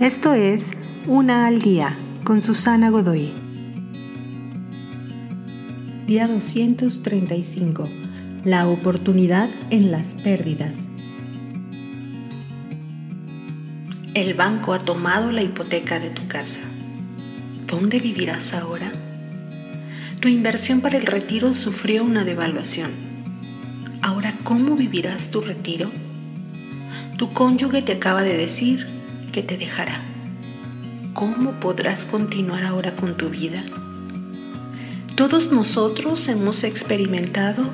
Esto es Una al Día con Susana Godoy. Día 235. La oportunidad en las pérdidas. El banco ha tomado la hipoteca de tu casa. ¿Dónde vivirás ahora? Tu inversión para el retiro sufrió una devaluación. Ahora, ¿cómo vivirás tu retiro? Tu cónyuge te acaba de decir te dejará. ¿Cómo podrás continuar ahora con tu vida? Todos nosotros hemos experimentado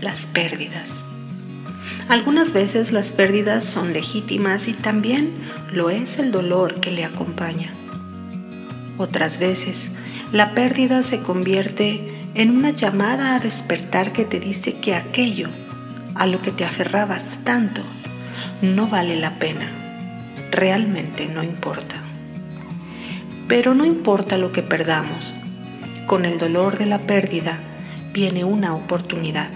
las pérdidas. Algunas veces las pérdidas son legítimas y también lo es el dolor que le acompaña. Otras veces la pérdida se convierte en una llamada a despertar que te dice que aquello a lo que te aferrabas tanto no vale la pena, realmente no importa. Pero no importa lo que perdamos, con el dolor de la pérdida viene una oportunidad.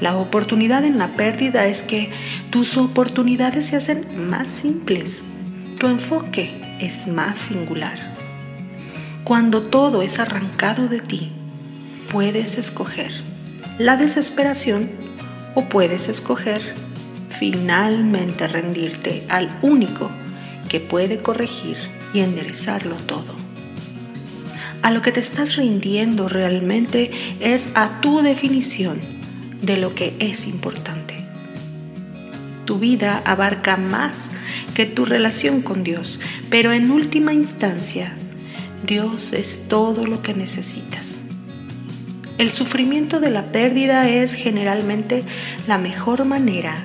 La oportunidad en la pérdida es que tus oportunidades se hacen más simples, tu enfoque es más singular. Cuando todo es arrancado de ti, puedes escoger la desesperación o puedes escoger finalmente rendirte al único que puede corregir y enderezarlo todo. A lo que te estás rindiendo realmente es a tu definición de lo que es importante. Tu vida abarca más que tu relación con Dios, pero en última instancia, Dios es todo lo que necesitas. El sufrimiento de la pérdida es generalmente la mejor manera